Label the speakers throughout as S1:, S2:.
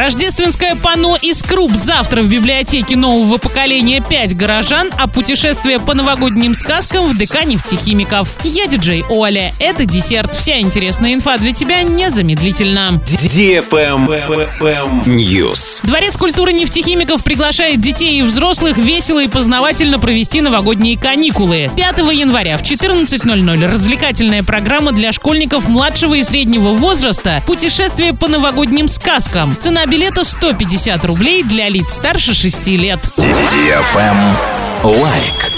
S1: Рождественское панно из Круп завтра в библиотеке нового поколения 5 горожан, а путешествие по новогодним сказкам в ДК нефтехимиков. Я диджей Оля. Это десерт. Вся интересная инфа для тебя незамедлительно.
S2: News.
S1: Дворец культуры нефтехимиков приглашает детей и взрослых весело и познавательно провести новогодние каникулы. 5 января в 14.00 развлекательная программа для школьников младшего и среднего возраста «Путешествие по новогодним сказкам». Цена билета 150 рублей для лиц старше 6 лет.
S2: Лайк.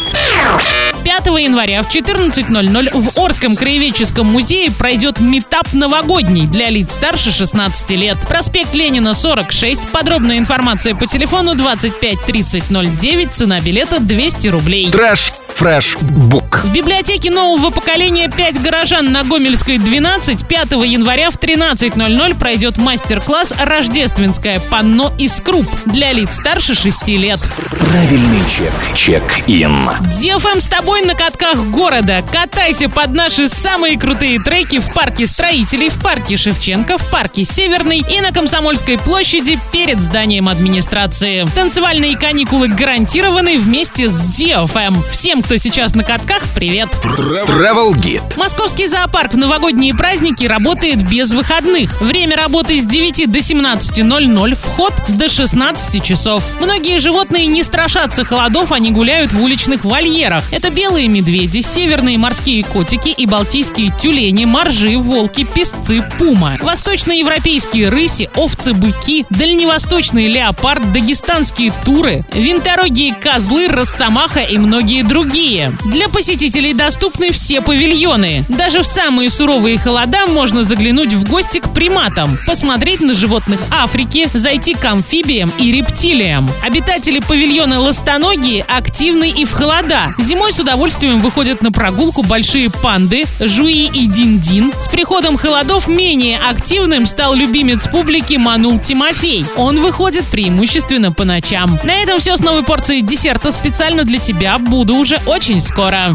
S1: 5 января в 14.00 в Орском краеведческом музее пройдет meetup новогодний для лиц старше 16 лет. Проспект Ленина, 46. Подробная информация по телефону 25 30 09. Цена билета 200 рублей.
S2: Trash Book.
S1: В библиотеке нового поколения 5 горожан на Гомельской 12 5 января в 13.00 пройдет мастер-класс «Рождественское панно из круп» для лиц старше 6 лет.
S2: Правильный чек. Чек-ин.
S1: DFM с тобой на катках города. Катайся под наши самые крутые треки в парке строителей, в парке Шевченко, в парке Северный и на Комсомольской площади перед зданием администрации. Танцевальные каникулы гарантированы вместе с DFM. Всем, кто сейчас на катках, привет!
S2: Travel Guide.
S1: Московский зоопарк в новогодние праздники работает без выходных. Время работы с 9 до 17.00, вход до 16 часов. Многие животные не страшатся холодов, они гуляют в уличных вольерах. Это белые медведи, северные морские котики и балтийские тюлени, моржи, волки, песцы, пума. Восточноевропейские рыси, овцы, быки, дальневосточный леопард, дагестанские туры, винторогие козлы, росомаха и многие другие. Для посетителей доступны все павильоны. Даже в самые суровые холода можно заглянуть в гости к приматам, посмотреть на животных Африки, зайти к амфибиям и рептилиям. Обитатели павильона ластоногие активны и в холода. Зимой с удовольствием выходят на прогулку большие панды, жуи и дин-дин. С приходом холодов менее активным стал любимец публики Манул Тимофей. Он выходит преимущественно по ночам. На этом все с новой порцией десерта специально для тебя. Буду уже очень скоро.